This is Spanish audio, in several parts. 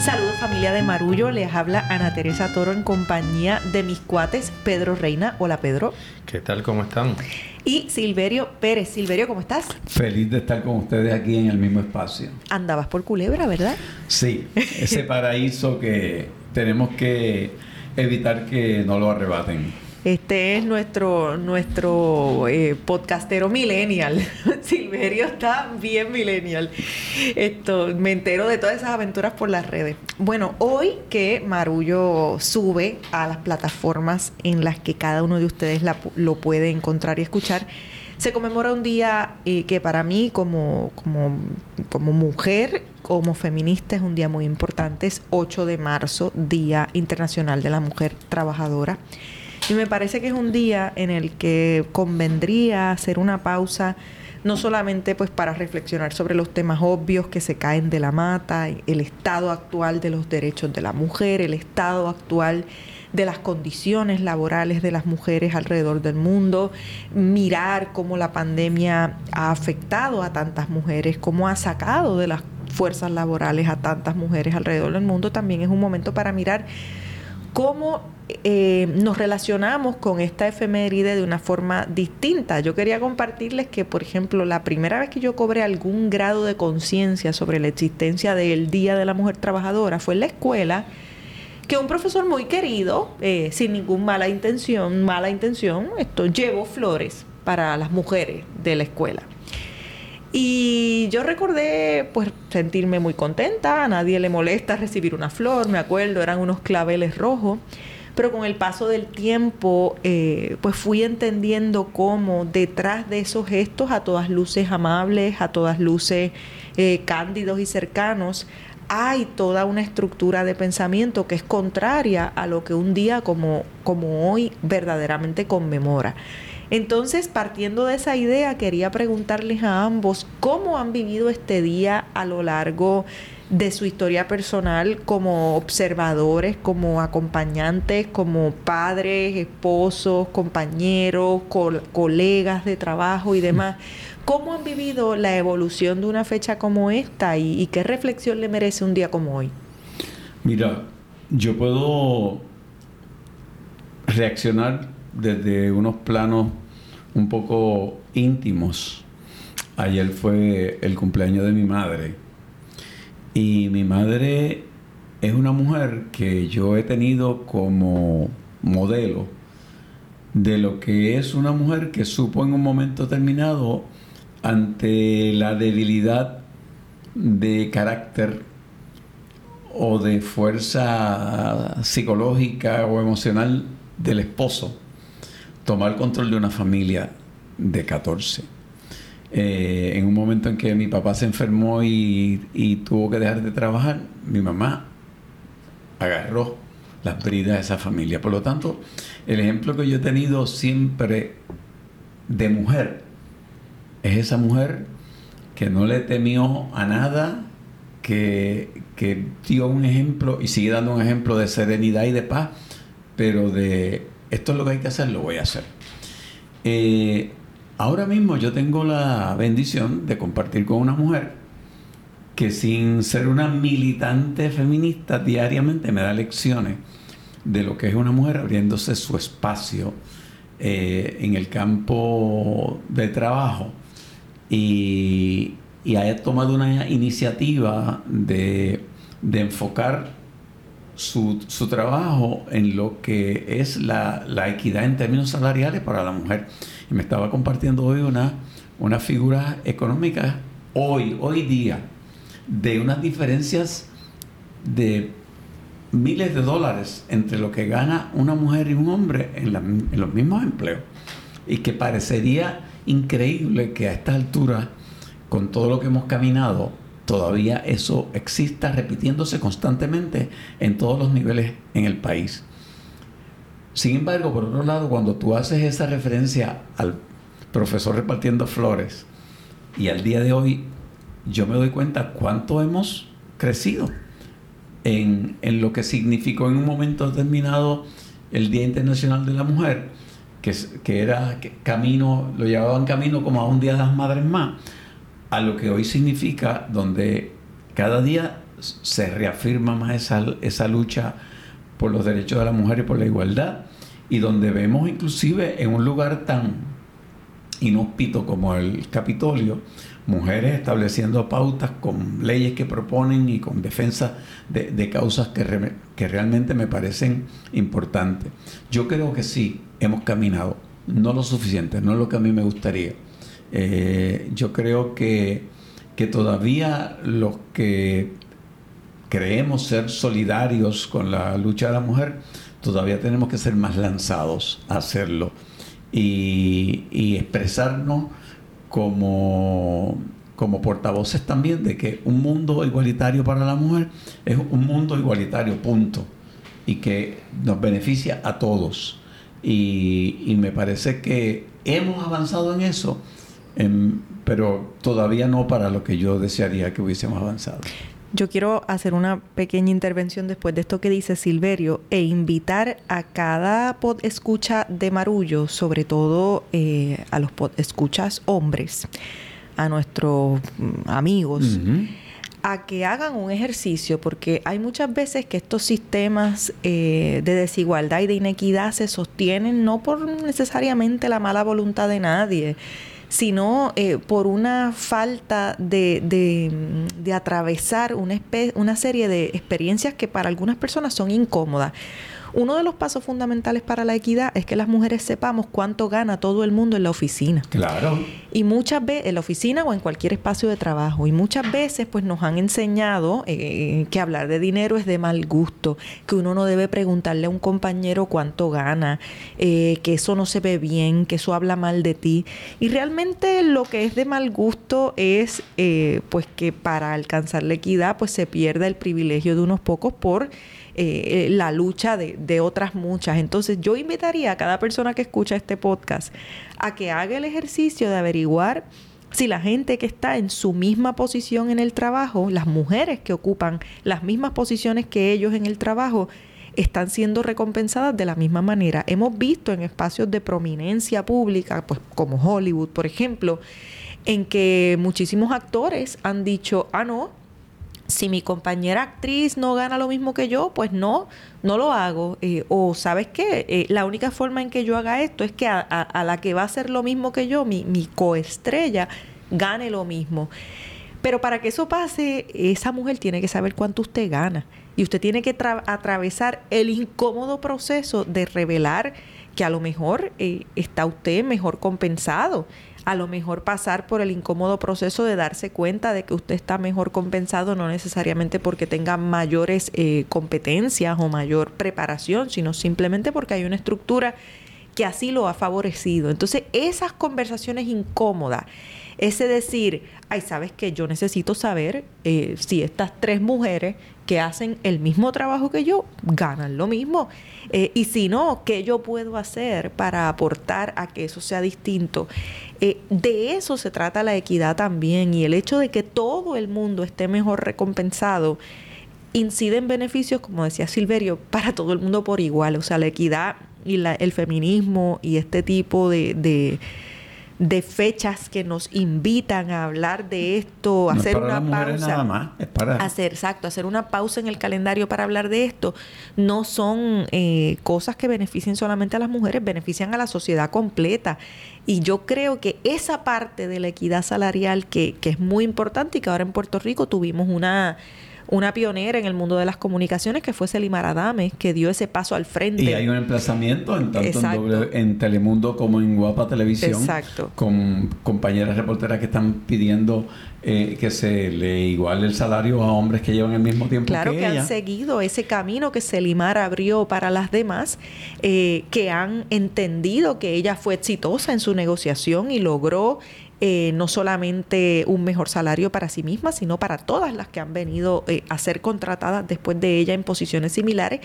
Saludos familia de Marullo, les habla Ana Teresa Toro en compañía de mis cuates Pedro Reina. Hola Pedro. ¿Qué tal? ¿Cómo están? Y Silverio Pérez. Silverio, ¿cómo estás? Feliz de estar con ustedes aquí en el mismo espacio. Andabas por Culebra, ¿verdad? Sí, ese paraíso que tenemos que evitar que no lo arrebaten. Este es nuestro, nuestro eh, podcastero millennial. Silverio está bien millennial. Esto, me entero de todas esas aventuras por las redes. Bueno, hoy que Marullo sube a las plataformas en las que cada uno de ustedes lo puede encontrar y escuchar, se conmemora un día eh, que para mí como, como, como mujer, como feminista, es un día muy importante. Es 8 de marzo, Día Internacional de la Mujer Trabajadora. Y me parece que es un día en el que convendría hacer una pausa no solamente pues para reflexionar sobre los temas obvios que se caen de la mata, el estado actual de los derechos de la mujer, el estado actual de las condiciones laborales de las mujeres alrededor del mundo, mirar cómo la pandemia ha afectado a tantas mujeres, cómo ha sacado de las fuerzas laborales a tantas mujeres alrededor del mundo, también es un momento para mirar cómo eh, nos relacionamos con esta efeméride de una forma distinta. Yo quería compartirles que, por ejemplo, la primera vez que yo cobré algún grado de conciencia sobre la existencia del Día de la Mujer Trabajadora fue en la escuela que un profesor muy querido, eh, sin ninguna mala intención, mala intención, esto llevó flores para las mujeres de la escuela. Y yo recordé pues sentirme muy contenta, a nadie le molesta recibir una flor, me acuerdo, eran unos claveles rojos, pero con el paso del tiempo eh, pues fui entendiendo cómo detrás de esos gestos a todas luces amables, a todas luces eh, cándidos y cercanos, hay toda una estructura de pensamiento que es contraria a lo que un día como, como hoy verdaderamente conmemora. Entonces, partiendo de esa idea, quería preguntarles a ambos cómo han vivido este día a lo largo de su historia personal como observadores, como acompañantes, como padres, esposos, compañeros, colegas de trabajo y demás. ¿Cómo han vivido la evolución de una fecha como esta y, y qué reflexión le merece un día como hoy? Mira, yo puedo reaccionar desde unos planos un poco íntimos. Ayer fue el cumpleaños de mi madre. Y mi madre es una mujer que yo he tenido como modelo de lo que es una mujer que supo en un momento determinado ante la debilidad de carácter o de fuerza psicológica o emocional del esposo tomar control de una familia de 14. Eh, en un momento en que mi papá se enfermó y, tuvo que dejar de trabajar, mi mamá agarró las bridas de esa familia. Por lo tanto, el ejemplo que yo he tenido siempre de mujer es esa mujer que no le temió a nada, que, que dio un ejemplo y sigue dando un ejemplo de serenidad y de paz, pero de esto es lo que hay que hacer, lo voy a hacer. Eh, ahora mismo yo tengo la bendición de compartir con una mujer que sin ser una militante feminista diariamente me da lecciones de lo que es una mujer abriéndose su espacio eh, en el campo de trabajo y, haya tomado una iniciativa de enfocar su, su, trabajo en lo que es la, la, equidad en términos salariales para la mujer. Y me estaba compartiendo hoy una, una figura económica, hoy, hoy día, de unas diferencias de miles de dólares entre lo que gana una mujer y un hombre en, en los mismos empleos. Y que parecería increíble que a esta altura, con todo lo que hemos caminado, todavía eso exista repitiéndose constantemente en todos los niveles en el país. Sin embargo, por otro lado, cuando tú haces esa referencia al profesor repartiendo flores y al día de hoy, yo me doy cuenta cuánto hemos crecido en, en lo que significó en un momento determinado el Día Internacional de la Mujer, que, que era camino, lo llevaban camino como a un Día de las Madres más a lo que hoy significa donde cada día se reafirma más esa, lucha por los derechos de la mujer y por la igualdad, y donde vemos inclusive en un lugar tan inhóspito como el Capitolio, mujeres estableciendo pautas con leyes que proponen y con defensa de, causas que, que realmente me parecen importantes. Yo creo que sí, hemos caminado, no lo suficiente, no lo que a mí me gustaría. Eh, yo creo que, que todavía los que creemos ser solidarios con la lucha de la mujer, todavía tenemos que ser más lanzados a hacerlo y, expresarnos como, como portavoces también de que un mundo igualitario para la mujer es un mundo igualitario, punto, y que nos beneficia a todos. Y, me parece que hemos avanzado en eso, pero todavía no para lo que yo desearía que hubiésemos avanzado. Yo quiero hacer una pequeña intervención después de esto que dice Silverio e invitar a cada pod escucha de Marullo, sobre todo eh, a los pod escuchas hombres, a nuestros mm, amigos, a que hagan un ejercicio, porque hay muchas veces que estos sistemas eh, de desigualdad y de inequidad se sostienen no por necesariamente la mala voluntad de nadie, sino eh, por una falta de, de, atravesar una, una serie de experiencias que para algunas personas son incómodas. Uno de los pasos fundamentales para la equidad es que las mujeres sepamos cuánto gana todo el mundo en la oficina. Claro. Y muchas veces, en la oficina o en cualquier espacio de trabajo, y muchas veces pues nos han enseñado eh, que hablar de dinero es de mal gusto, que uno no debe preguntarle a un compañero cuánto gana, eh, que eso no se ve bien, que eso habla mal de ti. Y realmente lo que es de mal gusto es eh, pues que para alcanzar la equidad pues se pierda el privilegio de unos pocos por eh, la lucha de, otras muchas. Entonces yo invitaría a cada persona que escucha este podcast a que haga el ejercicio de averiguar si la gente que está en su misma posición en el trabajo, las mujeres que ocupan las mismas posiciones que ellos en el trabajo, están siendo recompensadas de la misma manera. Hemos visto en espacios de prominencia pública, pues como Hollywood, por ejemplo, en que muchísimos actores han dicho, ah, no, si mi compañera actriz no gana lo mismo que yo, pues no, no lo hago. Eh, o sabes qué, eh, la única forma en que yo haga esto es que a, la que va a hacer lo mismo que yo, mi, mi coestrella, gane lo mismo. Pero para que eso pase, esa mujer tiene que saber cuánto usted gana. Y usted tiene que atravesar el incómodo proceso de revelar que a lo mejor eh, está usted mejor compensado a lo mejor pasar por el incómodo proceso de darse cuenta de que usted está mejor compensado, no necesariamente porque tenga mayores eh, competencias o mayor preparación, sino simplemente porque hay una estructura que así lo ha favorecido. Entonces, esas conversaciones incómodas, ese decir, ay, sabes que yo necesito saber eh, si estas tres mujeres que hacen el mismo trabajo que yo ganan lo mismo. Eh, y si no, ¿qué yo puedo hacer para aportar a que eso sea distinto? Eh, de eso se trata la equidad también y el hecho de que todo el mundo esté mejor recompensado incide en beneficios, como decía Silverio, para todo el mundo por igual. O sea, la equidad y la, el feminismo y este tipo de de fechas que nos invitan a hablar de esto, hacer una pausa. Nada más, es para... Hacer, exacto, hacer una pausa en el calendario para hablar de esto, no son eh, cosas que beneficien solamente a las mujeres, benefician a la sociedad completa. Y yo creo que esa parte de la equidad salarial que, que es muy importante y que ahora en Puerto Rico tuvimos una una pionera en el mundo de las comunicaciones que fue Selimar Adame, que dio ese paso al frente. Y hay un emplazamiento en tanto en, Telemundo como en Guapa Televisión. Exacto. Con compañeras reporteras que están pidiendo eh, que se le iguale el salario a hombres que llevan el mismo tiempo claro que, han seguido ese camino que Selimar abrió para las demás, eh, que han entendido que ella fue exitosa en su negociación y logró eh, no solamente un mejor salario para sí misma, sino para todas las que han venido eh, a ser contratadas después de ella en posiciones similares.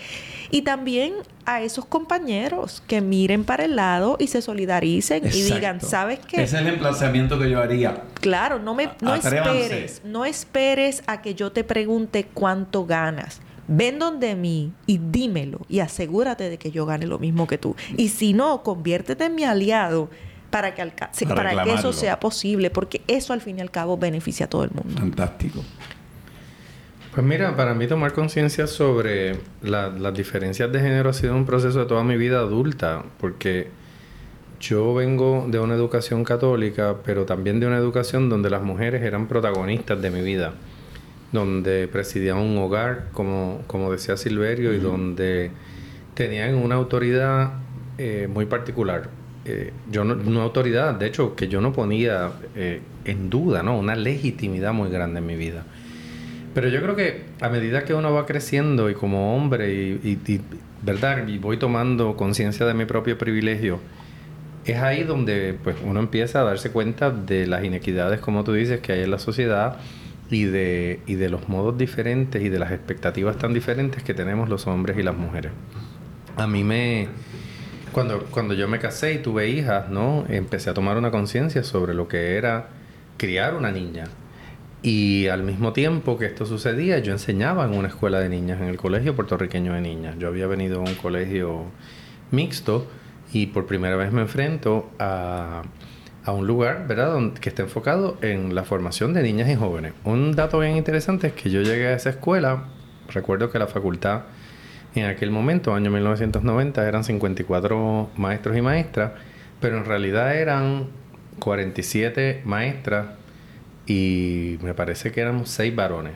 Y también a esos compañeros que miren para el lado y se solidaricen y digan, ¿sabes qué? Ese es el emplazamiento que yo haría. Claro, no, me, no esperes, no esperes a que yo te pregunte cuánto ganas ven donde mí y dímelo y asegúrate de que yo gane lo mismo que tú. Y si no, conviértete en mi aliado para que, para que eso sea posible, porque eso al fin y al cabo beneficia a todo el mundo. Fantástico. Pues mira, para mí tomar conciencia sobre las diferencias de género ha sido un proceso de toda mi vida adulta, porque yo vengo de una educación católica, pero también de una educación donde las mujeres eran protagonistas de mi vida, donde presidían un hogar, como, como decía Silverio, y donde tenían una autoridad eh, muy particular. Eh, yo no, no, autoridad, de hecho, que yo no ponía eh, en duda, ¿no? Una legitimidad muy grande en mi vida. Pero yo creo que a medida que uno va creciendo y como hombre y, ¿verdad? Y voy tomando conciencia de mi propio privilegio, es ahí donde pues uno empieza a darse cuenta de las inequidades, como tú dices, que hay en la sociedad y de, y de los modos diferentes y de las expectativas tan diferentes que tenemos los hombres y las mujeres. A mí me... Cuando, cuando yo me casé y tuve hijas, ¿no? Empecé a tomar una conciencia sobre lo que era criar una niña y al mismo tiempo que esto sucedía, yo enseñaba en una escuela de niñas, en el colegio puertorriqueño de niñas. Yo había venido a un colegio mixto y por primera vez me enfrento a, a un lugar, ¿verdad?, que está enfocado en la formación de niñas y jóvenes. Un dato bien interesante es que yo llegué a esa escuela, recuerdo que la facultad en aquel momento, año 1990, eran 54 maestros y maestras, pero en realidad eran 47 maestras y me parece que éramos seis varones.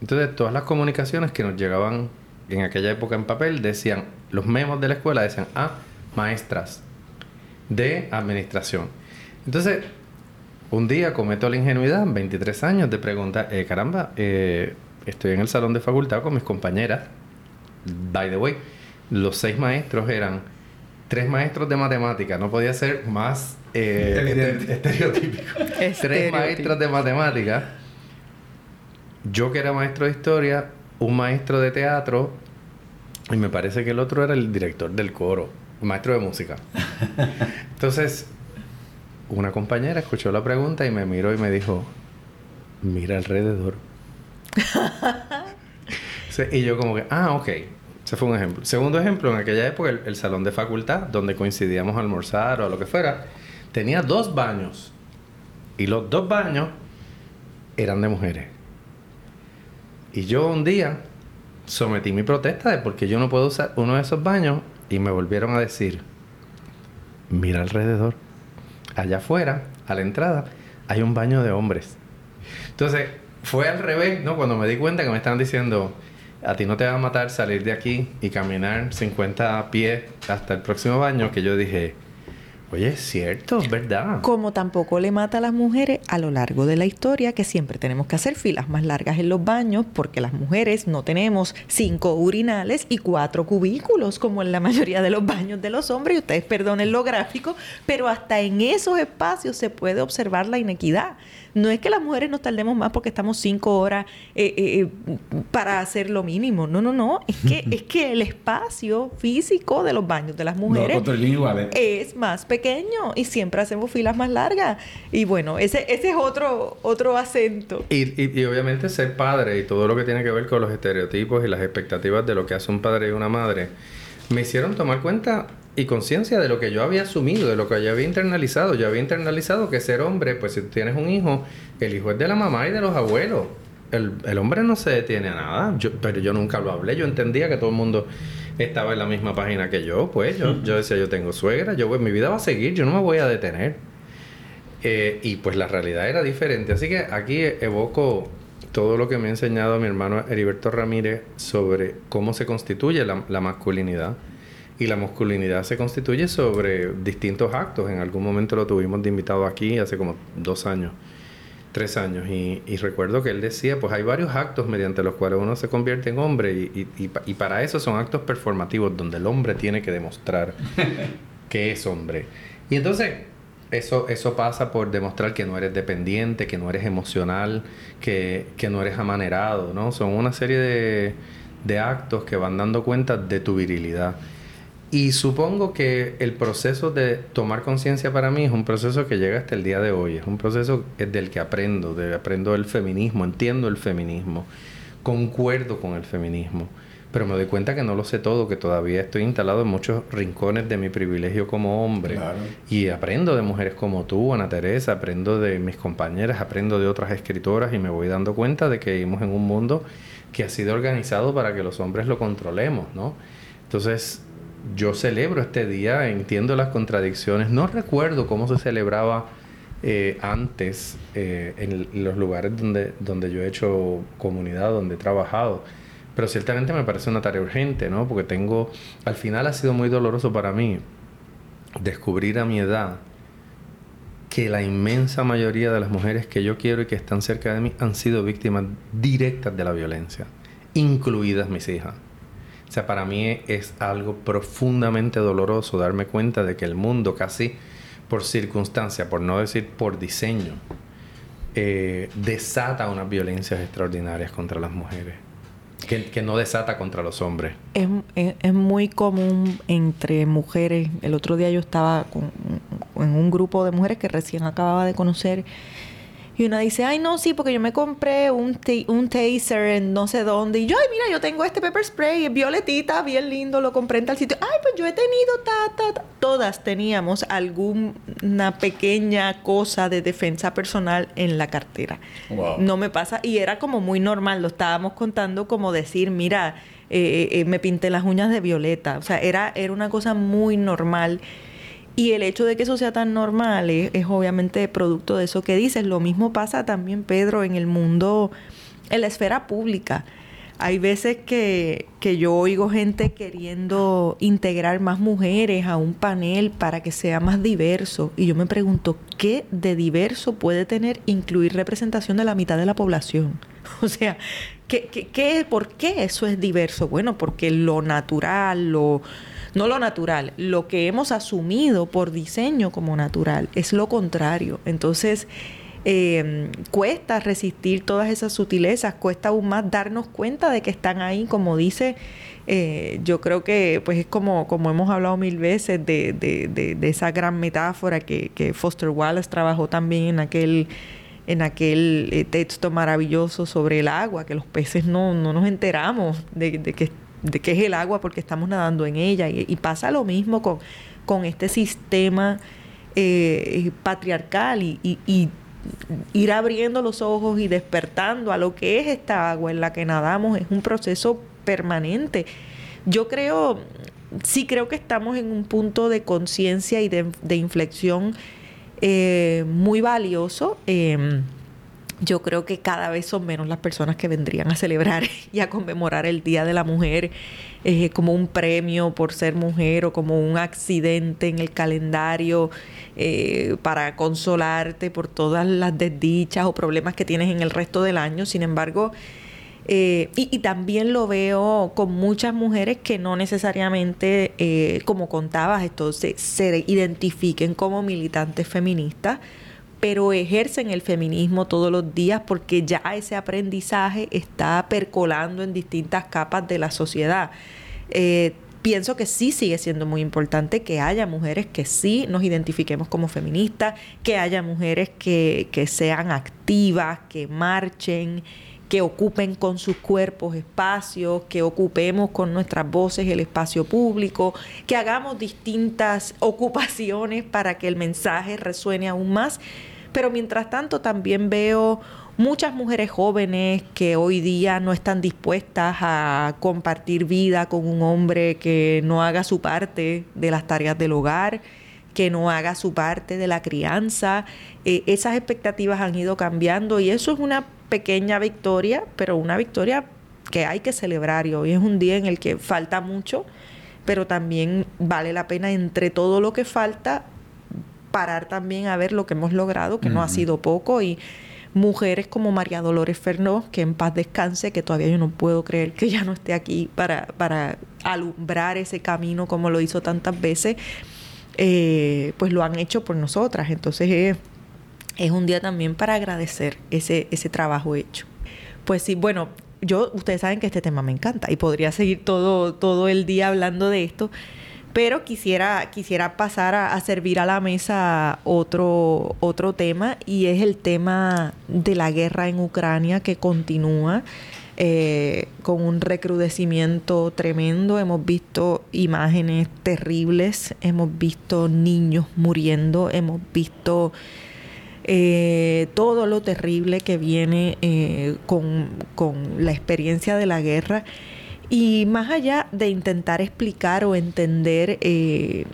Entonces todas las comunicaciones que nos llegaban en aquella época en papel decían, los memos de la escuela decían, ah, maestras de administración. Entonces, un día cometo la ingenuidad, 23 años, de preguntar, eh, caramba, eh, estoy en el salón de facultad con mis compañeras. By the way, los seis maestros eran tres maestros de matemática, no podía ser más eh, estereotípico. tres maestros de matemática. Yo que era maestro de historia, un maestro de teatro y me parece que el otro era el director del coro, maestro de música. Entonces, una compañera escuchó la pregunta y me miró y me dijo, mira alrededor. y yo como que, ah, ok. Ese fue un ejemplo. Segundo ejemplo, en aquella época el, salón de facultad, donde coincidíamos a almorzar o a lo que fuera, tenía dos baños. Y los dos baños eran de mujeres. Y yo un día sometí mi protesta de por qué yo no puedo usar uno de esos baños y me volvieron a decir, mira alrededor, allá afuera, a la entrada, hay un baño de hombres. Entonces, fue al revés, ¿no? Cuando me di cuenta que me estaban diciendo, a ti no te va a matar salir de aquí y caminar 50 pies hasta el próximo baño, que yo dije, Oye, es cierto, es verdad. Como tampoco le mata a las mujeres a lo largo de la historia, que siempre tenemos que hacer filas más largas en los baños, porque las mujeres no tenemos cinco urinales y cuatro cubículos, como en la mayoría de los baños de los hombres, y ustedes perdonen lo gráfico, pero hasta en esos espacios se puede observar la inequidad. No es que las mujeres nos tardemos más porque estamos cinco horas eh, eh, eh, para hacer lo mínimo. No, no, no. Es que, es que el espacio físico de los baños de las mujeres es más pequeño y siempre hacemos filas más largas. Y bueno, ese, ese es otro, otro acento. Y, y, y obviamente ser padre y todo lo que tiene que ver con los estereotipos y las expectativas de lo que hace un padre y una madre me hicieron tomar cuenta y conciencia de lo que yo había asumido, de lo que yo había internalizado. Yo había internalizado que ser hombre, pues si tienes un hijo, el hijo es de la mamá y de los abuelos. El, el hombre no se detiene a nada, yo, pero yo nunca lo hablé. Yo entendía que todo el mundo estaba en la misma página que yo. Pues yo, yo decía, yo tengo suegra, yo pues mi vida va a seguir, yo no me voy a detener. Eh, y pues la realidad era diferente. Así que aquí evoco todo lo que me ha enseñado mi hermano Heriberto Ramírez sobre cómo se constituye la masculinidad y la masculinidad se constituye sobre distintos actos. En algún momento lo tuvimos de invitado aquí hace como dos años, tres años. Y, recuerdo que él decía, pues hay varios actos mediante los cuales uno se convierte en hombre y, y, para eso son actos performativos donde el hombre tiene que demostrar que es hombre. Y entonces eso, eso pasa por demostrar que no eres dependiente, que no eres emocional, que, que no eres amanerado, ¿no? Son una serie de, de actos que van dando cuenta de tu virilidad. Y supongo que el proceso de tomar conciencia para mí es un proceso que llega hasta el día de hoy. Es un proceso del que aprendo, de, aprendo el feminismo, entiendo el feminismo, concuerdo con el feminismo. Pero me doy cuenta que no lo sé todo, que todavía estoy instalado en muchos rincones de mi privilegio como hombre. Y aprendo de mujeres como tú, Ana Teresa, aprendo de mis compañeras, aprendo de otras escritoras y me voy dando cuenta de que vivimos en un mundo que ha sido organizado para que los hombres lo controlemos, ¿no? Entonces, yo celebro este día, entiendo las contradicciones, no recuerdo cómo se celebraba eh, antes eh, en los lugares donde, donde yo he hecho comunidad, donde he trabajado, pero ciertamente me parece una tarea urgente, ¿no? Porque tengo, al final ha sido muy doloroso para mí descubrir a mi edad que la inmensa mayoría de las mujeres que yo quiero y que están cerca de mí han sido víctimas directas de la violencia, incluidas mis hijas. Sea, para mí es algo profundamente doloroso darme cuenta de que el mundo casi por circunstancia, por no decir por diseño, eh, desata unas violencias extraordinarias contra las mujeres que, no desata contra los hombres. Es, es, muy común entre mujeres. El otro día yo estaba con, en un grupo de mujeres que recién acababa de conocer y una dice, ay, no, sí, porque yo me compré un, un taser en no sé dónde. Y yo, ay, mira, yo tengo este pepper spray, violetita, bien lindo, lo compré en tal sitio. Ay, pues yo he tenido, ta, ta, ta. Todas teníamos alguna pequeña cosa de defensa personal en la cartera. No me pasa. Y era como muy normal, lo estábamos contando como decir, mira, eh, eh, me pinté las uñas de violeta. O sea, era, era una cosa muy normal. Y el hecho de que eso sea tan normal es, obviamente producto de eso que dices. Lo mismo pasa también, Pedro, en el mundo, en la esfera pública. Hay veces que, que, yo oigo gente queriendo integrar más mujeres a un panel para que sea más diverso. Y yo me pregunto, ¿qué de diverso puede tener incluir representación de la mitad de la población? O sea, ¿qué, qué, ¿por qué eso es diverso? Bueno, porque lo natural, lo no lo natural, lo que hemos asumido por diseño como natural es lo contrario. Entonces, em, cuesta resistir todas esas sutilezas, cuesta aún más darnos cuenta de que están ahí, como dice, eh, yo creo que pues es como, como hemos hablado mil veces de, de, de, esa gran metáfora que, Foster Wallace trabajó también en aquel en aquel eh, texto maravilloso sobre el agua, que los peces no, no nos enteramos de que de qué es el agua porque estamos nadando en ella. Y, pasa lo mismo con, con este sistema eh, patriarcal y, ir abriendo los ojos y despertando a lo que es esta agua en la que nadamos es un proceso permanente. Yo creo, sí creo que estamos en un punto de conciencia y de, inflexión eh, muy valioso. Em, yo creo que cada vez son menos las personas que vendrían a celebrar y a conmemorar el Día de la Mujer eh, como un premio por ser mujer o como un accidente en el calendario eh, para consolarte por todas las desdichas o problemas que tienes en el resto del año. Sin embargo, eh, y, también lo veo con muchas mujeres que no necesariamente, como contabas, esto, se identifiquen como militantes feministas pero ejercen el feminismo todos los días porque ya ese aprendizaje está percolando en distintas capas de la sociedad. Eh, pienso que sí sigue siendo muy importante que haya mujeres que sí nos identifiquemos como feministas, que haya mujeres que, que sean activas, que marchen, que ocupen con sus cuerpos espacios, que ocupemos con nuestras voces el espacio público, que hagamos distintas ocupaciones para que el mensaje resuene aún más pero mientras tanto también veo muchas mujeres jóvenes que hoy día no están dispuestas a compartir vida con un hombre que no haga su parte de las tareas del hogar, que no haga su parte de la crianza. Eh, esas expectativas han ido cambiando y eso es una pequeña victoria, pero una victoria que hay que celebrar y hoy es un día en el que falta mucho, pero también vale la pena entre todo lo que falta parar también a ver lo que hemos logrado, que no ha sido poco, y mujeres como María Dolores Fernó, que en paz descanse, que todavía yo no puedo creer que ya no esté aquí para, para alumbrar ese camino como lo hizo tantas veces, eh, pues lo han hecho por nosotras. Entonces es un día también para agradecer ese, ese trabajo hecho. Pues sí, bueno, yo, ustedes saben que este tema me encanta y podría seguir todo, todo el día hablando de esto. Pero quisiera, quisiera pasar a, servir a la mesa otro, otro tema y es el tema de la guerra en Ucrania que continúa. Eh, con un recrudecimiento tremendo. Hemos visto imágenes terribles, hemos visto niños muriendo, hemos visto eh, todo lo terrible que viene eh, con, con la experiencia de la guerra. Y más allá de intentar explicar o entender eh,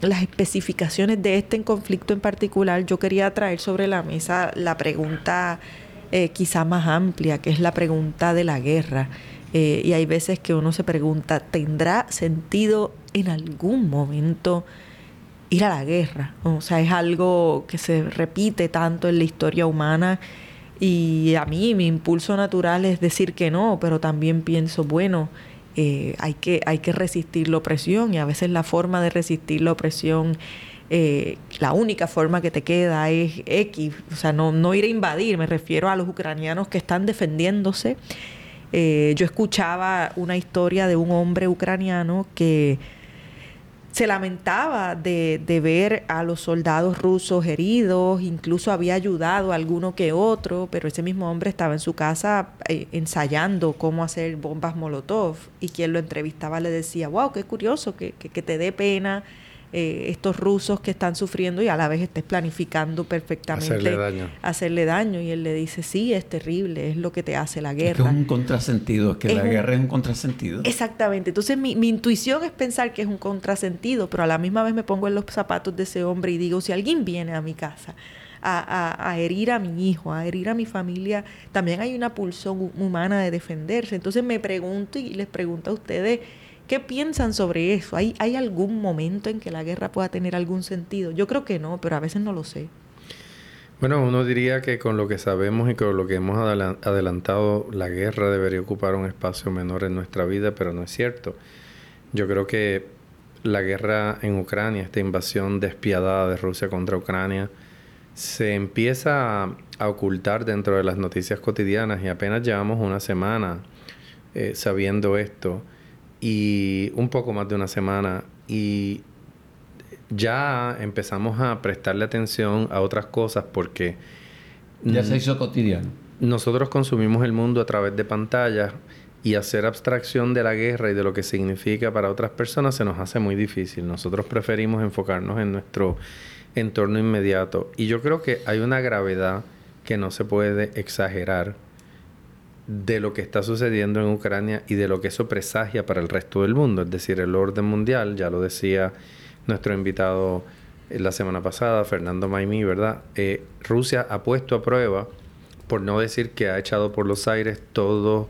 las especificaciones de este conflicto en particular, yo quería traer sobre la mesa la pregunta eh, quizá más amplia, que es la pregunta de la guerra. Eh, y hay veces que uno se pregunta, ¿tendrá sentido en algún momento ir a la guerra? O sea, es algo que se repite tanto en la historia humana y a mí mi impulso natural es decir que no, pero también pienso, bueno, eh, hay, que, hay que resistir la opresión y a veces la forma de resistir la opresión, eh, la única forma que te queda es X, o sea, no, no ir a invadir, me refiero a los ucranianos que están defendiéndose. Eh, yo escuchaba una historia de un hombre ucraniano que se lamentaba de, de, ver a los soldados rusos heridos, incluso había ayudado a alguno que otro, pero ese mismo hombre estaba en su casa eh, ensayando cómo hacer bombas Molotov y quien lo entrevistaba le decía, wow, qué curioso, que, que, que te dé pena eh, estos rusos que están sufriendo y a la vez estés planificando perfectamente hacerle daño. hacerle daño. Y él le dice, sí, es terrible, es lo que te hace la guerra. Es, que es un contrasentido, es que es la un... guerra es un contrasentido. Exactamente. Entonces mi, mi, intuición es pensar que es un contrasentido, pero a la misma vez me pongo en los zapatos de ese hombre y digo, si alguien viene a mi casa a, a, a, herir a mi hijo, a herir a mi familia, también hay una pulsión humana de defenderse. Entonces me pregunto y les pregunto a ustedes, ¿Qué piensan sobre eso? ¿Hay, ¿Hay algún momento en que la guerra pueda tener algún sentido? Yo creo que no, pero a veces no lo sé. Bueno, uno diría que con lo que sabemos y con lo que hemos adelantado, la guerra debería ocupar un espacio menor en nuestra vida, pero no es cierto. Yo creo que la guerra en Ucrania, esta invasión despiadada de Rusia contra Ucrania, se empieza a, ocultar dentro de las noticias cotidianas y apenas llevamos una semana eh, sabiendo esto y un poco más de una semana y ya empezamos a prestarle atención a otras cosas porque ya se hizo cotidiano. Nosotros consumimos el mundo a través de pantallas y hacer abstracción de la guerra y de lo que significa para otras personas se nos hace muy difícil. Nosotros preferimos enfocarnos en nuestro entorno inmediato y yo creo que hay una gravedad que no se puede exagerar de lo que está sucediendo en Ucrania y de lo que eso presagia para el resto del mundo, es decir, el orden mundial, ya lo decía nuestro invitado eh, la semana pasada, Fernando Maimí, ¿verdad? Eh, Rusia ha puesto a prueba, por no decir que ha echado por los aires todo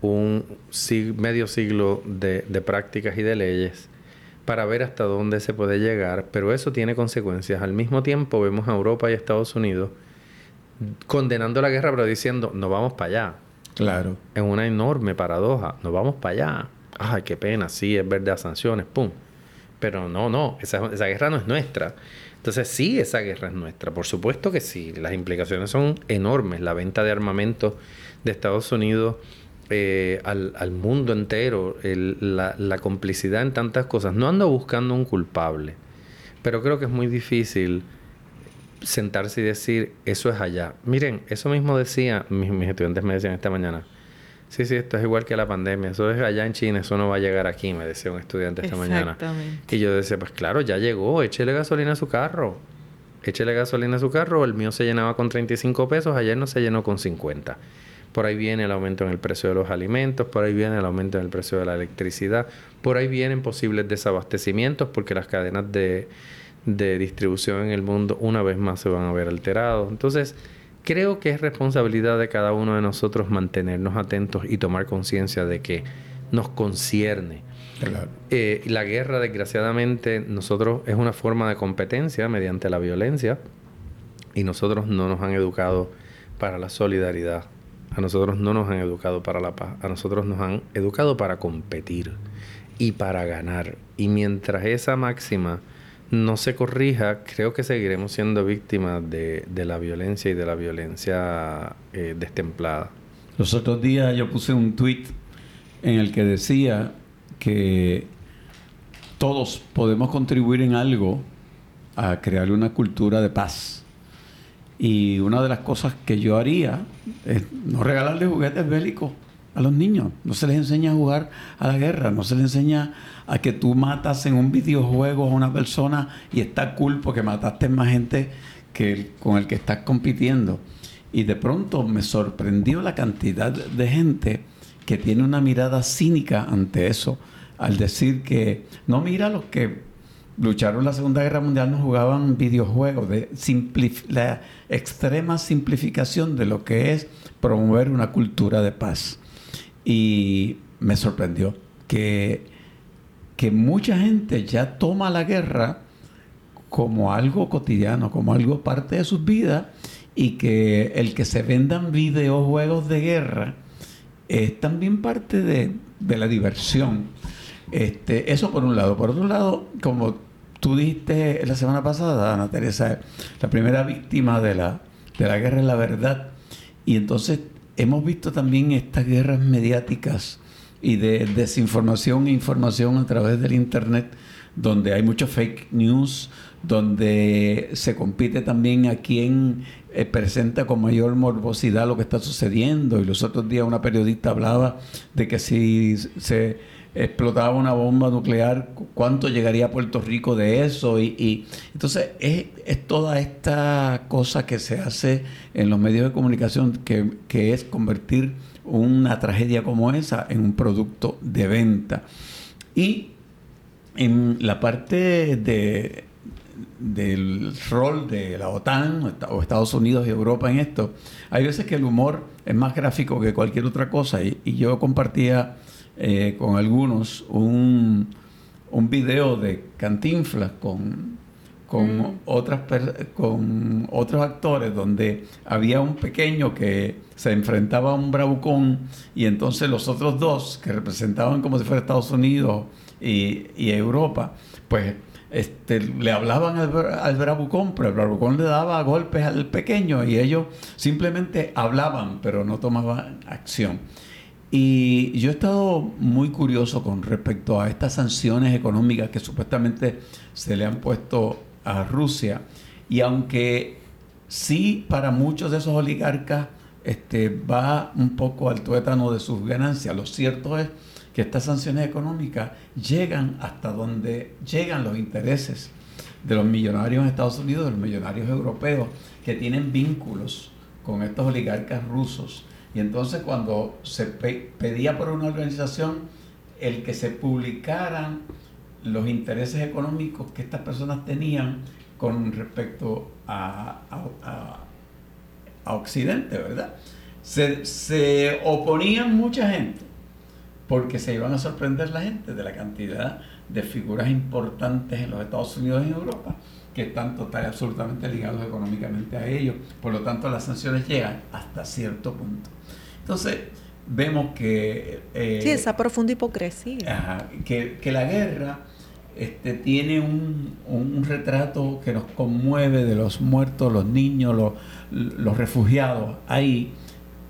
un medio siglo de, prácticas y de leyes para ver hasta dónde se puede llegar, pero eso tiene consecuencias. Al mismo tiempo vemos a Europa y Estados Unidos condenando la guerra, pero diciendo, no vamos para allá. Claro. Es una enorme paradoja. Nos vamos para allá. Ay, qué pena. Sí, es verdad, sanciones, pum. Pero no, no. Esa, guerra no es nuestra. Entonces, sí, esa guerra es nuestra. Por supuesto que sí. Las implicaciones son enormes. La venta de armamento de Estados Unidos eh, al, mundo entero, la complicidad en tantas cosas. No ando buscando un culpable. Pero creo que es muy difícil sentarse y decir, eso es allá. Miren, eso mismo decía, mis, mis, estudiantes me decían esta mañana. Sí, sí, esto es igual que la pandemia. Eso es allá en China, eso no va a llegar aquí, me decía un estudiante esta mañana. Y yo decía, pues claro, ya llegó, échele gasolina a su carro. Échele gasolina a su carro, el mío se llenaba con 35 pesos, ayer no se llenó con 50. Por ahí viene el aumento en el precio de los alimentos, por ahí viene el aumento en el precio de la electricidad, por ahí vienen posibles desabastecimientos porque las cadenas de, de distribución en el mundo una vez más se van a ver alterados. Entonces, creo que es responsabilidad de cada uno de nosotros mantenernos atentos y tomar conciencia de que nos concierne. Claro. Eh, la guerra, desgraciadamente, nosotros es una forma de competencia mediante la violencia y nosotros no nos han educado para la solidaridad. A nosotros no nos han educado para la paz. A nosotros nos han educado para competir y para ganar. Y mientras esa máxima no se corrija, creo que seguiremos siendo víctimas de, la violencia y de la violencia eh, destemplada. Los otros días yo puse un tweet en el que decía que todos podemos contribuir en algo a crear una cultura de paz. Y una de las cosas que yo haría es no regalarle juguetes bélicos a los niños. No se les enseña a jugar a la guerra, no se les enseña a que tú matas en un videojuego a una persona y está cool porque mataste más gente que con el que estás compitiendo. Y de pronto me sorprendió la cantidad de gente que tiene una mirada cínica ante eso, al decir que no mira los que lucharon la Segunda Guerra Mundial no jugaban videojuegos, de la extrema simplificación de lo que es promover una cultura de paz. Y me sorprendió que, que mucha gente ya toma la guerra como algo cotidiano, como algo parte de sus vidas y que el que se vendan videojuegos de guerra es también parte de, la diversión. Este, eso por un lado. Por otro lado, como tú dijiste la semana pasada, Ana Teresa, la primera víctima de la, de la guerra es la verdad. Y entonces hemos visto también estas guerras mediáticas y de desinformación e información a través del Internet, donde hay mucho fake news, donde se compite también a quien eh, presenta con mayor morbosidad lo que está sucediendo. Y los otros días una periodista hablaba de que si se explotaba una bomba nuclear, cuánto llegaría a Puerto Rico de eso. Y, entonces es, toda esta cosa que se hace en los medios de comunicación que, que es convertir una tragedia como esa en un producto de venta. Y en la parte de del rol de la OTAN o Estados Unidos y Europa en esto, hay veces que el humor es más gráfico que cualquier otra cosa y, yo compartía eh, con algunos un, un video de Cantinflas con, con, mm. otras, con otros actores donde había un pequeño que se enfrentaba a un bravucón y entonces los otros dos que representaban como si fuera Estados Unidos y, y Europa, pues este, le hablaban al, bravucón, pero el bravucón le daba golpes al pequeño y ellos simplemente hablaban, pero no tomaban acción. Y yo he estado muy curioso con respecto a estas sanciones económicas que supuestamente se le han puesto a Rusia. Y aunque sí para muchos de esos oligarcas este, va un poco al tuétano de sus ganancias, lo cierto es que estas sanciones económicas llegan hasta donde llegan los intereses de los millonarios en Estados Unidos, de los millonarios europeos, que tienen vínculos con estos oligarcas rusos. Y entonces cuando se pedía por una organización el que se publicaran los intereses económicos que estas personas tenían con respecto a, Occidente, ¿verdad? Se, se oponían mucha gente porque se iban a sorprender la gente de la cantidad de figuras importantes en los Estados Unidos y en Europa que están total absolutamente ligados económicamente a ellos. Por lo tanto, las sanciones llegan hasta cierto punto. Entonces, vemos que... Eh, sí, esa profunda hipocresía. que, que, la guerra este, tiene un, un, retrato que nos conmueve de los muertos, los niños, los, los refugiados ahí.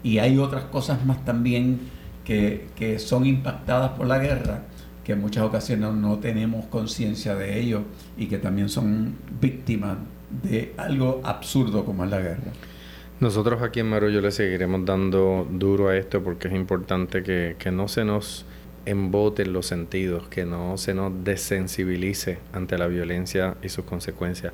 Y hay otras cosas más también que, son impactadas por la guerra, que en muchas ocasiones no tenemos conciencia de ello y que también son víctimas de algo absurdo como es la guerra. Nosotros aquí en Marullo le seguiremos dando duro a esto porque es importante que, que no se nos emboten los sentidos, que no se nos desensibilice ante la violencia y sus consecuencias.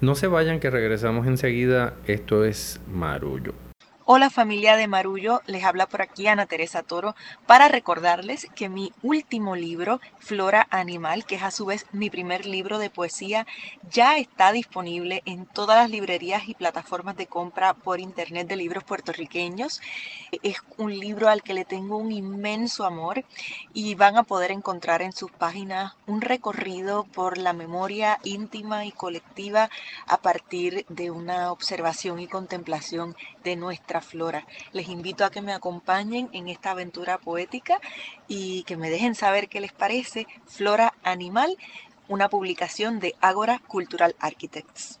No se vayan que regresamos enseguida. Esto es Marullo. Hola familia de Marullo, les habla por aquí Ana Teresa Toro para recordarles que mi último libro, Flora Animal, que es a su vez mi primer libro de poesía, ya está disponible en todas las librerías y plataformas de compra por internet de libros puertorriqueños. Es un libro al que le tengo un inmenso amor y van a poder encontrar en sus páginas un recorrido por la memoria íntima y colectiva a partir de una observación y contemplación de nuestra flora. Les invito a que me acompañen en esta aventura poética y que me dejen saber qué les parece Flora Animal, una publicación de Agora Cultural Architects.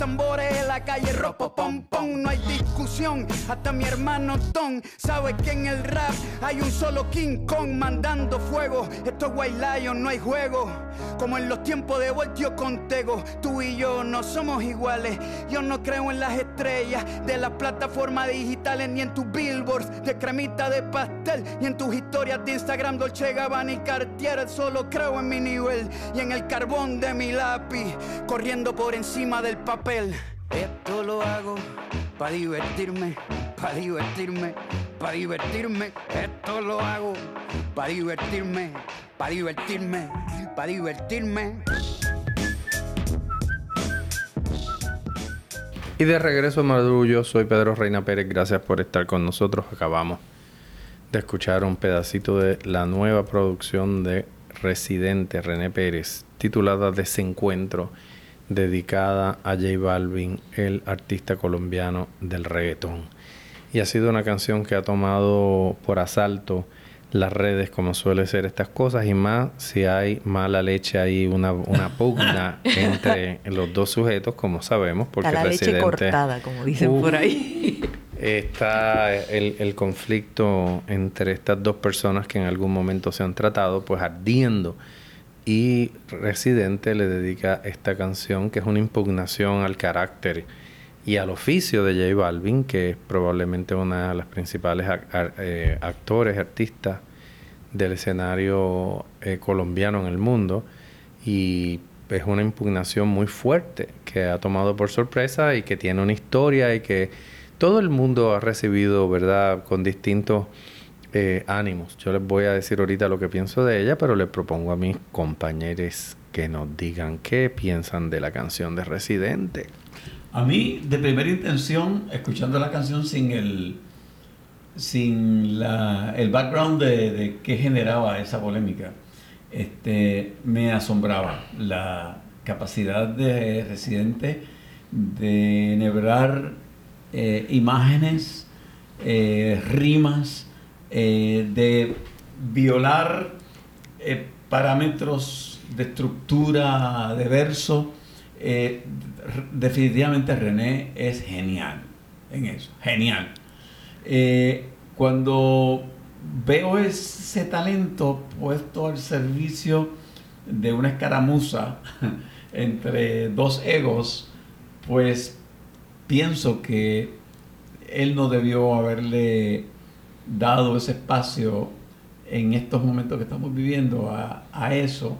tambores en la calle ropo pom pom, no hay discusión. Hasta mi hermano Tom sabe que en el rap hay un solo King Kong mandando fuego. Esto es White Lion, no hay juego. Como en los tiempos de Voltio Contego, tú y yo no somos iguales. Yo no creo en las estrellas de las plataformas digitales, ni en tus billboards de cremita de pastel, ni en tus historias de Instagram, Dolce Gabbana y Cartier. Solo creo en mi nivel y en el carbón de mi lápiz, corriendo por encima del papel. Esto lo hago para divertirme, para divertirme, para divertirme. Esto lo hago para divertirme, para divertirme, para divertirme. Y de regreso Maduro, yo soy Pedro Reina Pérez, gracias por estar con nosotros. Acabamos de escuchar un pedacito de la nueva producción de Residente René Pérez, titulada Desencuentro, dedicada a J Balvin, el artista colombiano del reggaetón. Y ha sido una canción que ha tomado por asalto las redes como suele ser estas cosas y más si hay mala leche ahí una, una pugna entre los dos sujetos como sabemos porque la leche cortada como dicen por ahí está el, el, conflicto entre estas dos personas que en algún momento se han tratado pues ardiendo y Residente le dedica esta canción que es una impugnación al carácter y al oficio de J Balvin, que es probablemente una de las principales eh, actores, artistas del escenario eh, colombiano en el mundo. Y es una impugnación muy fuerte que ha tomado por sorpresa y que tiene una historia y que todo el mundo ha recibido, ¿verdad?, con distintos eh, ánimos. Yo les voy a decir ahorita lo que pienso de ella, pero le propongo a mis compañeros que nos digan qué piensan de la canción de Residente. A mí, de primera intención, escuchando la canción sin el, sin la, el background de, de qué generaba esa polémica, este, me asombraba la capacidad de Residente de enhebrar eh, imágenes, eh, rimas, eh, de violar parámetros de estructura de verso eh, definitivamente René es genial en eso, genial. Eh, cuando veo ese talento puesto al servicio de una escaramuza entre dos egos, pues pienso que él no debió haberle dado ese espacio en estos momentos que estamos viviendo a, a eso,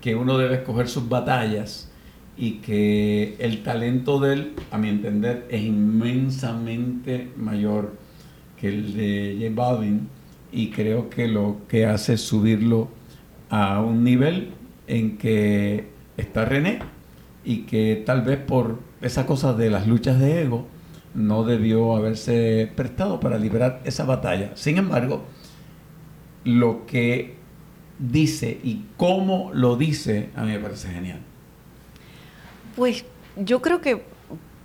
que uno debe escoger sus batallas y que el talento de él, a mi entender, es inmensamente mayor que el de J Balvin y creo que lo que hace es subirlo a un nivel en que está René y que tal vez por esa cosa de las luchas de ego no debió haberse prestado para liberar esa batalla. Sin embargo, lo que dice y cómo lo dice a mí me parece genial. Pues yo creo que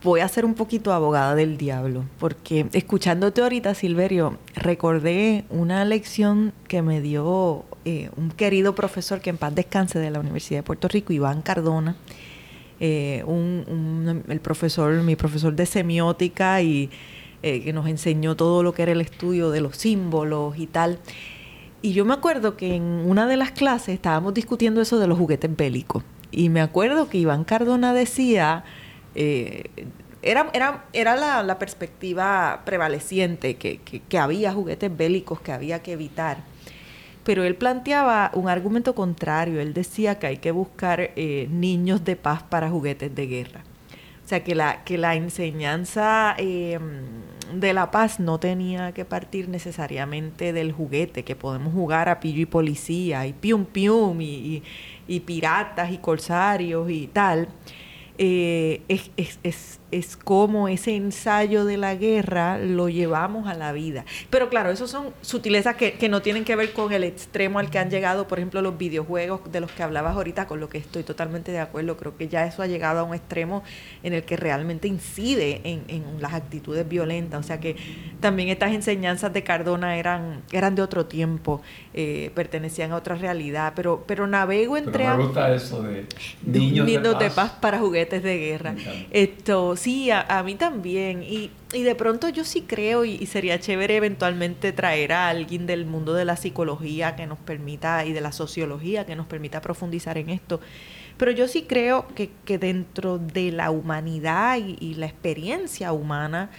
voy a ser un poquito abogada del diablo, porque escuchándote ahorita, Silverio, recordé una lección que me dio eh, un querido profesor que en paz descanse de la Universidad de Puerto Rico, Iván Cardona, eh, el profesor, mi profesor de semiótica y eh, que nos enseñó todo lo que era el estudio de los símbolos y tal. Y yo me acuerdo que en una de las clases estábamos discutiendo eso de los juguetes bélicos. Y me acuerdo que Iván Cardona decía, eh, era, era, era la, perspectiva prevaleciente, que, que había juguetes bélicos que había que evitar pero él planteaba un argumento contrario. Él decía que hay que buscar eh, niños de paz para juguetes de guerra. O sea, que la, que la enseñanza eh, de la paz no tenía que partir necesariamente del juguete, que podemos jugar a pillo y policía, y pium pium, y, piratas y corsarios y tal, eh, es, es, como ese ensayo de la guerra lo llevamos a la vida. Pero claro, esos son sutilezas que, que, no tienen que ver con el extremo al que han llegado, por ejemplo, los videojuegos de los que hablabas ahorita, con lo que estoy totalmente de acuerdo. Creo que ya eso ha llegado a un extremo en el que realmente incide en, en las actitudes violentas. O sea que también estas enseñanzas de Cardona eran, eran de otro tiempo, eh, pertenecían a otra realidad. Pero, pero navego entre... Pero me gusta eso de niños, niños de, paz. de paz para juguetes de guerra. Esto, sí, a, mí también. Y, y de pronto yo sí creo y, sería chévere eventualmente traer a alguien del mundo de la psicología que nos permita y de la sociología que nos permita profundizar en esto. Pero yo sí creo que, que dentro de la humanidad y, la experiencia humana,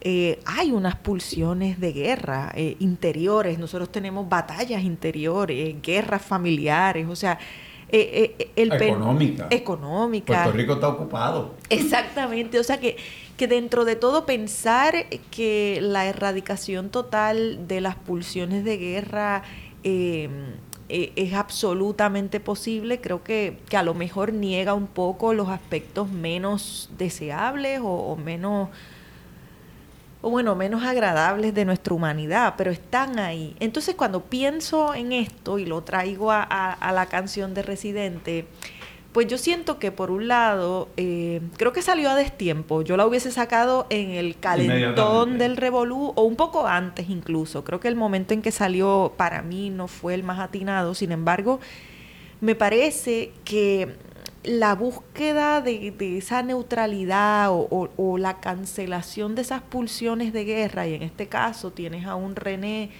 eh, hay unas pulsiones de guerra eh, interiores, nosotros tenemos batallas interiores, guerras familiares, o sea, eh, eh, el económica. Económica. Puerto Rico está ocupado. Exactamente, o sea que, que dentro de todo pensar que la erradicación total de las pulsiones de guerra eh, es absolutamente posible, creo que, que, a lo mejor niega un poco los aspectos menos deseables o, o menos o bueno, menos agradables de nuestra humanidad, pero están ahí. Entonces cuando pienso en esto y lo traigo a, a, a la canción de Residente, pues yo siento que por un lado, eh, creo que salió a destiempo. Yo la hubiese sacado en el calentón del Revolú o un poco antes incluso. Creo que el momento en que salió para mí no fue el más atinado. Sin embargo, me parece que la búsqueda de, esa neutralidad o, la cancelación de esas pulsiones de guerra, y en este caso tienes a un René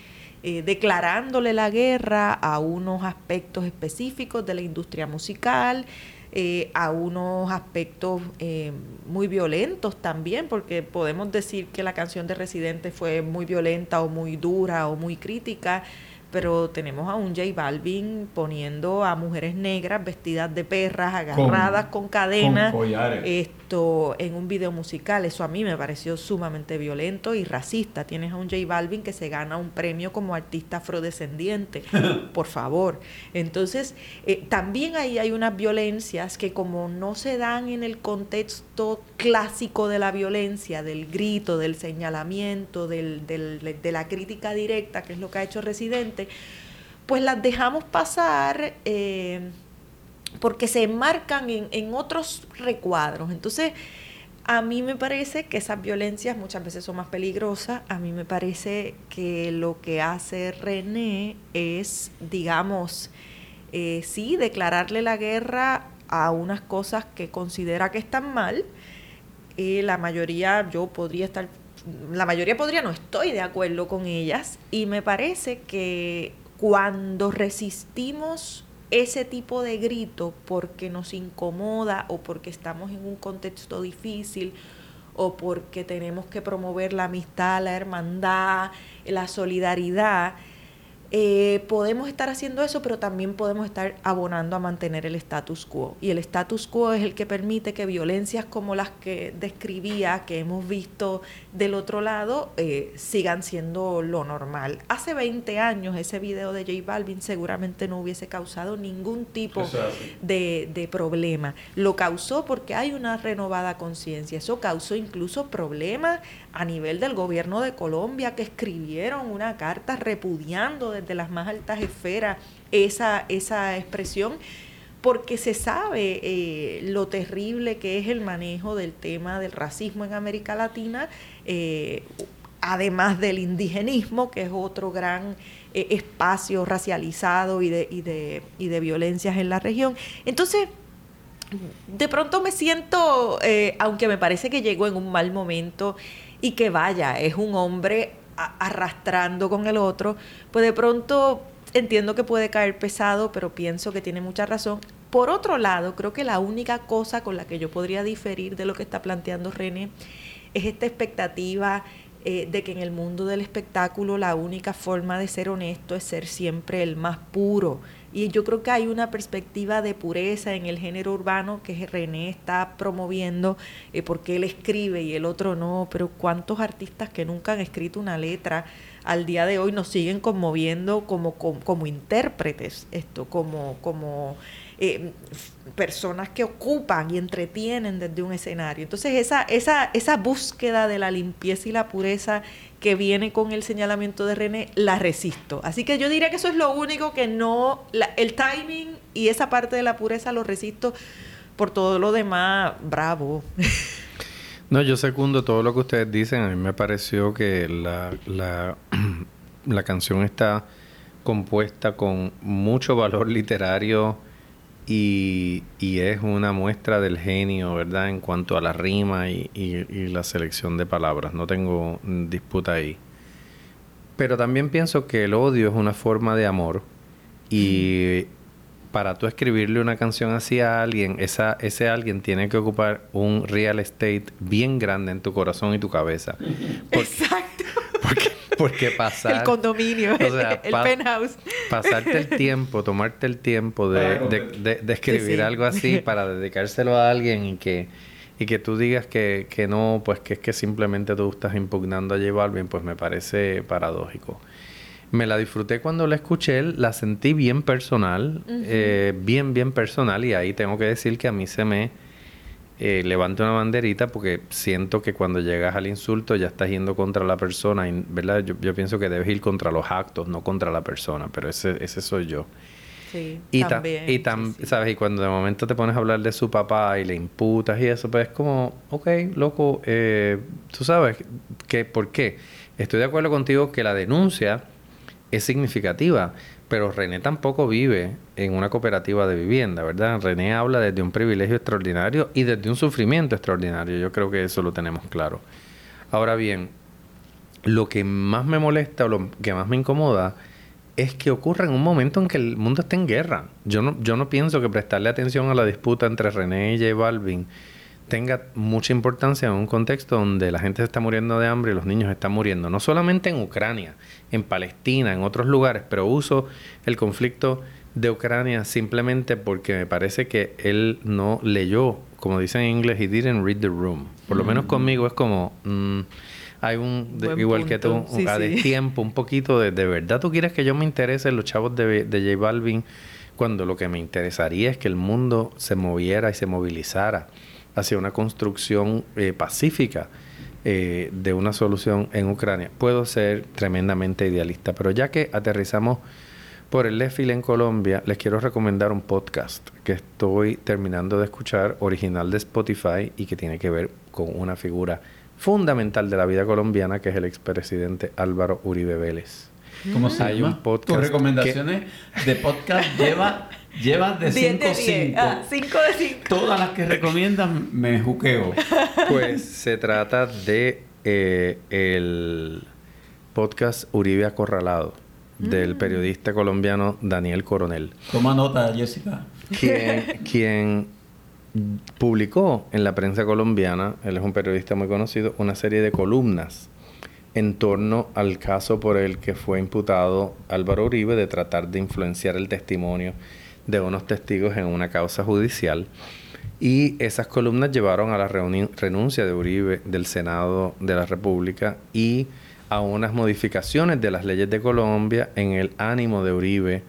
eh, declarándole la guerra a unos aspectos específicos de la industria musical, eh, a unos aspectos eh, muy violentos también, porque podemos decir que la canción de Residente fue muy violenta o muy dura o muy crítica pero tenemos a un J Balvin poniendo a mujeres negras vestidas de perras, agarradas con, con cadenas, con esto en un video musical. Eso a mí me pareció sumamente violento y racista. Tienes a un J Balvin que se gana un premio como artista afrodescendiente, por favor. Entonces, eh, también ahí hay unas violencias que como no se dan en el contexto clásico de la violencia, del grito, del señalamiento, del, del, de la crítica directa, que es lo que ha hecho Residente, pues las dejamos pasar eh, porque se enmarcan en, otros recuadros. Entonces, a mí me parece que esas violencias muchas veces son más peligrosas. A mí me parece que lo que hace René es, digamos, eh, sí, declararle la guerra a unas cosas que considera que están mal. Eh, la mayoría, yo podría estar la mayoría podría no estoy de acuerdo con ellas y me parece que cuando resistimos ese tipo de grito porque nos incomoda o porque estamos en un contexto difícil o porque tenemos que promover la amistad, la hermandad, la solidaridad, eh, podemos estar haciendo eso, pero también podemos estar abonando a mantener el status quo. Y el status quo es el que permite que violencias como las que describía, que hemos visto del otro lado, eh, sigan siendo lo normal. Hace 20 años ese video de J Balvin seguramente no hubiese causado ningún tipo de, de problema. Lo causó porque hay una renovada conciencia. Eso causó incluso problemas a nivel del gobierno de Colombia que escribieron una carta repudiando desde las más altas esferas esa, esa expresión porque se sabe eh, lo terrible que es el manejo del tema del racismo en América Latina, eh, además del indigenismo, que es otro gran eh, espacio racializado y de, y, de, y de violencias en la región. Entonces, de pronto me siento, aunque me parece que llegó en un mal momento, y que vaya, es un hombre arrastrando con el otro, pues de pronto entiendo que puede caer pesado, pero pienso que tiene mucha razón. Por otro lado, creo que la única cosa con la que yo podría diferir de lo que está planteando René es esta expectativa eh, de que en el mundo del espectáculo la única forma de ser honesto es ser siempre el más puro. Y yo creo que hay una perspectiva de pureza en el género urbano que René está promoviendo eh, porque él escribe y el otro no, pero ¿cuántos artistas que nunca han escrito una letra al día de hoy nos siguen conmoviendo como, como, como intérpretes, esto, como, como eh, personas que ocupan y entretienen desde un escenario. Entonces esa, esa, esa búsqueda de la limpieza y la pureza que viene con el señalamiento de René, la resisto. Así que yo diría que eso es lo único que no, el timing y esa parte de la pureza lo resisto, por todo lo demás, bravo. No, yo secundo todo lo que ustedes dicen. A mí me pareció que la, la, la canción está compuesta con mucho valor literario y, es una muestra del genio, ¿verdad? En cuanto a la rima y, la selección de palabras. No tengo disputa ahí. Pero también pienso que el odio es una forma de amor y para tú escribirle una canción así a alguien, esa, ese alguien tiene que ocupar un real estate bien grande en tu corazón y tu cabeza. Exacto. Porque porque pasar... El condominio, el penthouse. Pasarte el tiempo, tomarte el tiempo de, escribir algo así para dedicárselo a alguien y que, y que tú digas que, que no, pues que es que simplemente tú estás impugnando a J Balvin, pues me parece paradójico. Me la disfruté cuando la escuché, la sentí bien personal, eh, bien, bien personal, y ahí tengo que decir que a mí se me eh, levante una banderita porque siento que cuando llegas al insulto ya estás yendo contra la persona, y, ¿verdad? Yo, pienso que debes ir contra los actos, no contra la persona, pero ese, ese soy yo. Sí, y también. y ¿sabes? Y cuando de momento te pones a hablar de su papá y le imputas y eso, pues es como, ok, loco, eh, tú sabes que, ¿por qué? Estoy de acuerdo contigo que la denuncia es significativa, pero René tampoco vive en una cooperativa de vivienda, ¿verdad? René habla desde un privilegio extraordinario y desde un sufrimiento extraordinario. Yo creo que eso lo tenemos claro. Ahora bien, lo que más me molesta o lo que más me incomoda es que ocurra en un momento en que el mundo está en guerra. Yo no, yo no pienso que prestarle atención a la disputa entre René y J Balvin tenga mucha importancia en un contexto donde la gente se está muriendo de hambre y los niños están muriendo, no solamente en Ucrania, en Palestina, en otros lugares, pero uso el conflicto de Ucrania simplemente porque me parece que él no leyó, como dicen en inglés, he didn't read the room. Por lo menos mm. conmigo es como, mm, hay un, igual que tú, a tiempo, un poquito de, de verdad tú quieres que yo me interese en los chavos de, de J Balvin cuando lo que me interesaría es que el mundo se moviera y se movilizara hacia una construcción eh, pacífica eh, de una solución en Ucrania. Puedo ser tremendamente idealista, pero ya que aterrizamos por el Lefil en Colombia, les quiero recomendar un podcast que estoy terminando de escuchar, original de Spotify y que tiene que ver con una figura fundamental de la vida colombiana, que es el expresidente Álvaro Uribe Vélez. ¿Cómo se Hay un podcast. Tus recomendaciones de podcast lleva Llevas de 5 5. 5 ah, de 5. Todas las que recomiendan me juqueo. Pues se trata de eh, el podcast Uribe Acorralado del mm. periodista colombiano Daniel Coronel. Toma nota, Jessica. Quien, quien publicó en la prensa colombiana, él es un periodista muy conocido, una serie de columnas en torno al caso por el que fue imputado Álvaro Uribe de tratar de influenciar el testimonio de unos testigos en una causa judicial. Y esas columnas llevaron a la renuncia de Uribe del Senado de la República y a unas modificaciones de las leyes de Colombia en el ánimo de Uribe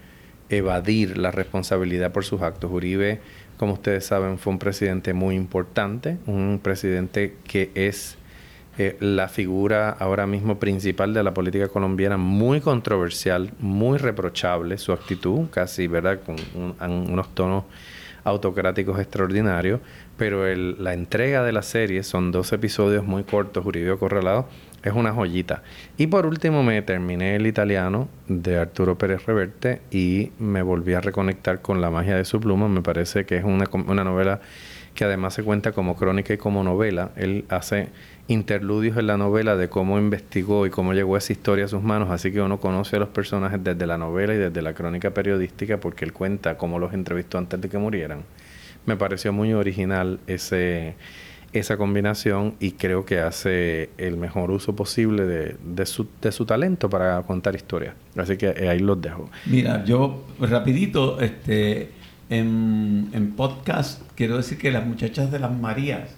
evadir la responsabilidad por sus actos. Uribe, como ustedes saben, fue un presidente muy importante, un presidente que es eh, la figura ahora mismo principal de la política colombiana, muy controversial, muy reprochable su actitud, casi, ¿verdad?, con unos tonos autocráticos extraordinarios, pero la entrega de la serie son dos episodios muy cortos, Uribe Corralado, es una joyita. Y por último me terminé el italiano de Arturo Pérez Reverte y me volví a reconectar con la magia de su pluma, me parece que es una, una novela que además se cuenta como crónica y como novela. Él hace interludios en la novela de cómo investigó y cómo llegó esa historia a sus manos, así que uno conoce a los personajes desde la novela y desde la crónica periodística porque él cuenta cómo los entrevistó antes de que murieran. Me pareció muy original ese, esa combinación y creo que hace el mejor uso posible de, de, su, de su talento para contar historias. Así que eh, ahí los dejo. Mira, yo rapidito, este, en, en podcast quiero decir que las muchachas de las Marías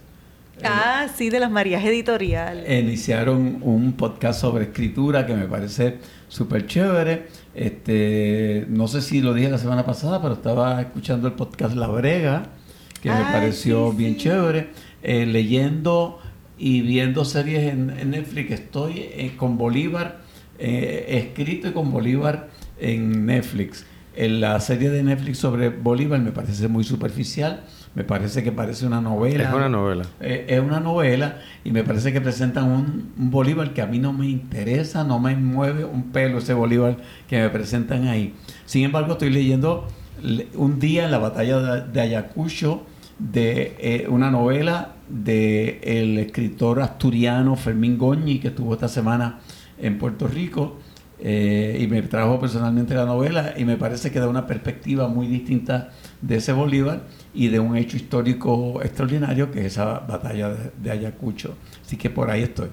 Ah, sí, de las Marías Editorial. Iniciaron un podcast sobre escritura que me parece súper chévere. Este, no sé si lo dije la semana pasada, pero estaba escuchando el podcast La Brega, que me pareció bien chévere. Eh, leyendo y viendo series en, Netflix. Estoy eh, con Bolívar, eh, escrito y con Bolívar en Netflix. En la serie de Netflix sobre Bolívar me parece muy superficial me parece que parece una novela. Es una novela. Eh, es una novela y me parece que presentan un, Bolívar que a mí no me interesa, no me mueve un pelo ese Bolívar que me presentan ahí. Sin embargo, estoy leyendo un día en la batalla de, Ayacucho de eh, una novela del el escritor asturiano Fermín Goñi que estuvo esta semana en Puerto Rico eh, y me trajo personalmente la novela y me parece que da una perspectiva muy distinta de ese Bolívar y de un hecho histórico extraordinario que es esa batalla de, Ayacucho. Así que por ahí estoy.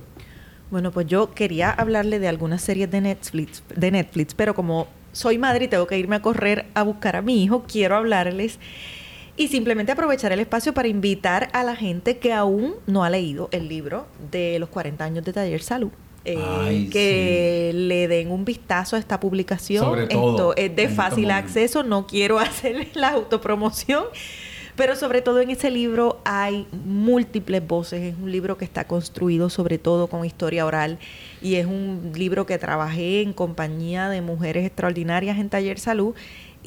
Bueno, pues yo quería hablarle de algunas series de Netflix, de Netflix, pero como soy madre y tengo que irme a correr a buscar a mi hijo, quiero hablarles y simplemente aprovechar el espacio para invitar a la gente que aún no ha leído el libro de los 40 años de Taller Salud. Eh, que le den un vistazo a esta publicación. Esto es de fácil acceso, no quiero hacer la autopromoción, pero sobre todo en ese libro hay múltiples voces. Es un libro que está construido sobre todo con historia oral y es un libro que trabajé en compañía de mujeres extraordinarias en Taller Salud.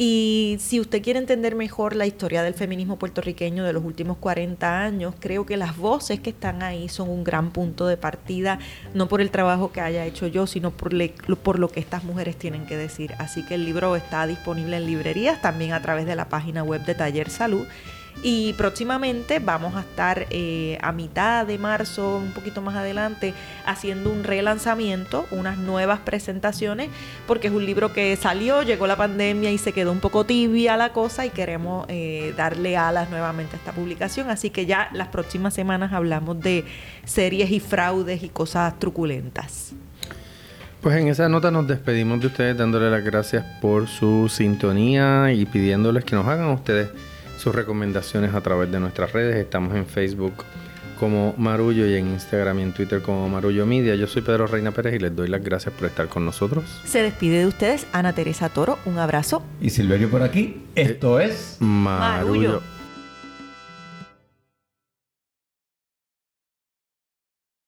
Y si usted quiere entender mejor la historia del feminismo puertorriqueño de los últimos 40 años, creo que las voces que están ahí son un gran punto de partida, no por el trabajo que haya hecho yo, sino por, por lo que estas mujeres tienen que decir. Así que el libro está disponible en librerías, también a través de la página web de Taller Salud y próximamente vamos a estar eh, a mitad de marzo, un poquito más adelante, haciendo un relanzamiento, unas nuevas presentaciones, porque es un libro que salió, llegó la pandemia y se quedó un poco tibia la cosa y queremos eh, darle alas nuevamente a esta publicación. Así que ya las próximas semanas hablamos de series y fraudes y cosas truculentas. Pues en esa nota nos despedimos de ustedes dándole las gracias por su sintonía y pidiéndoles que nos hagan ustedes sus recomendaciones a través de nuestras redes. Estamos en Facebook como Marullo y en Instagram y en Twitter como Marullo Media. Yo soy Pedro Reina Pérez y les doy las gracias por estar con nosotros. Se despide de ustedes Ana Teresa Toro. Un abrazo. Y Silverio por aquí. Esto es Marullo.